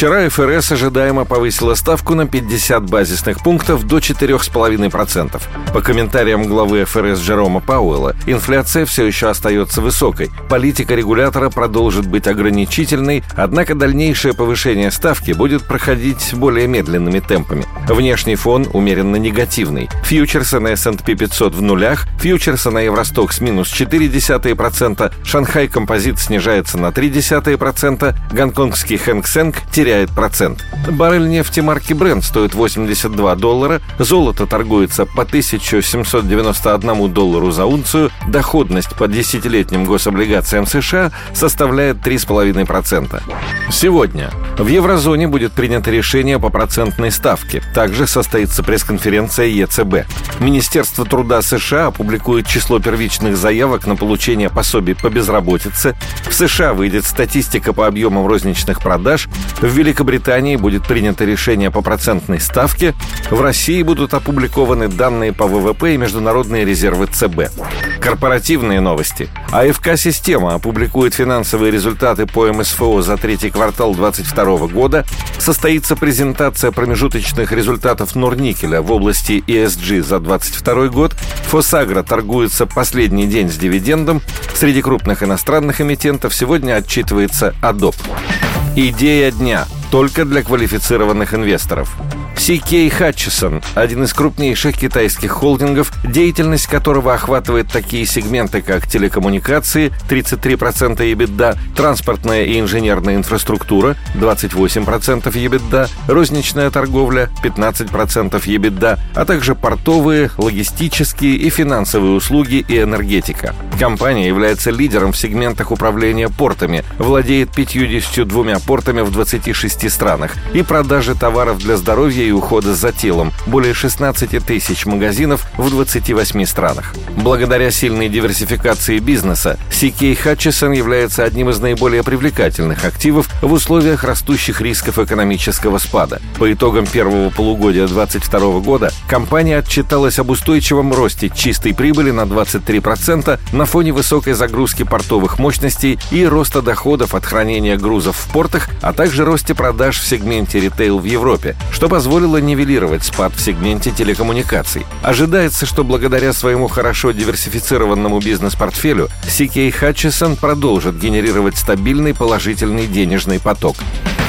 Вчера ФРС ожидаемо повысила ставку на 50 базисных пунктов до 4,5%. По комментариям главы ФРС Джерома Пауэлла, инфляция все еще остается высокой. Политика регулятора продолжит быть ограничительной, однако дальнейшее повышение ставки будет проходить более медленными темпами. Внешний фон умеренно негативный. Фьючерсы на S&P 500 в нулях, фьючерсы на Евростокс минус 0,4%, Шанхай Композит снижается на 0,3%, гонконгский Хэнк Сэнк теряет процент. Баррель нефти марки Brent стоит 82 доллара, золото торгуется по 1791 доллару за унцию, доходность по десятилетним гособлигациям США составляет 3,5%. Сегодня в еврозоне будет принято решение по процентной ставке. Также состоится пресс-конференция ЕЦБ. Министерство труда США опубликует число первичных заявок на получение пособий по безработице. В США выйдет статистика по объемам розничных продаж. В Великобритании будет принято решение по процентной ставке. В России будут опубликованы данные по ВВП и международные резервы ЦБ. Корпоративные новости. АФК-система опубликует финансовые результаты по МСФО за третий квартал 2022 года. Состоится презентация промежуточных результатов Норникеля в области ESG за 2022 год. Фосагра торгуется последний день с дивидендом. Среди крупных иностранных эмитентов сегодня отчитывается Adobe. Идея дня только для квалифицированных инвесторов. CK Hutchison – один из крупнейших китайских холдингов, деятельность которого охватывает такие сегменты, как телекоммуникации – 33% EBITDA, транспортная и инженерная инфраструктура – 28% EBITDA, розничная торговля – 15% EBITDA, а также портовые, логистические и финансовые услуги и энергетика. Компания является лидером в сегментах управления портами, владеет 52 портами в 26 странах и продажи товаров для здоровья и ухода за телом, более 16 тысяч магазинов в 28 странах. Благодаря сильной диверсификации бизнеса, CK Hutchison является одним из наиболее привлекательных активов в условиях растущих рисков экономического спада. По итогам первого полугодия 2022 года компания отчиталась об устойчивом росте чистой прибыли на 23% на фоне высокой загрузки портовых мощностей и роста доходов от хранения грузов в портах, а также росте продаж в сегменте ритейл в Европе, что позволило позволило нивелировать спад в сегменте телекоммуникаций. Ожидается, что благодаря своему хорошо диверсифицированному бизнес-портфелю CK Hutchison продолжит генерировать стабильный положительный денежный поток.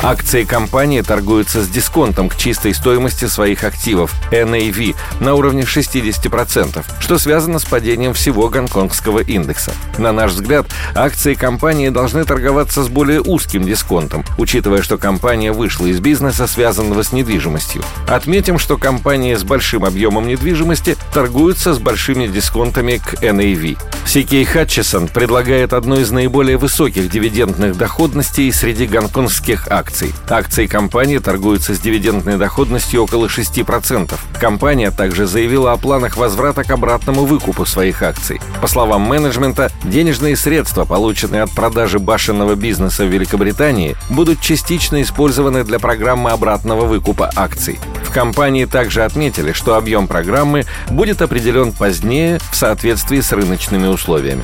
Акции компании торгуются с дисконтом к чистой стоимости своих активов NAV на уровне 60%, что связано с падением всего гонконгского индекса. На наш взгляд, акции компании должны торговаться с более узким дисконтом, учитывая, что компания вышла из бизнеса, связанного с недвижимостью. Отметим, что компании с большим объемом недвижимости торгуются с большими дисконтами к NAV. CK Hutchison предлагает одну из наиболее высоких дивидендных доходностей среди гонконгских акций акций. Акции компании торгуются с дивидендной доходностью около 6%. Компания также заявила о планах возврата к обратному выкупу своих акций. По словам менеджмента, денежные средства, полученные от продажи башенного бизнеса в Великобритании, будут частично использованы для программы обратного выкупа акций. В компании также отметили, что объем программы будет определен позднее в соответствии с рыночными условиями.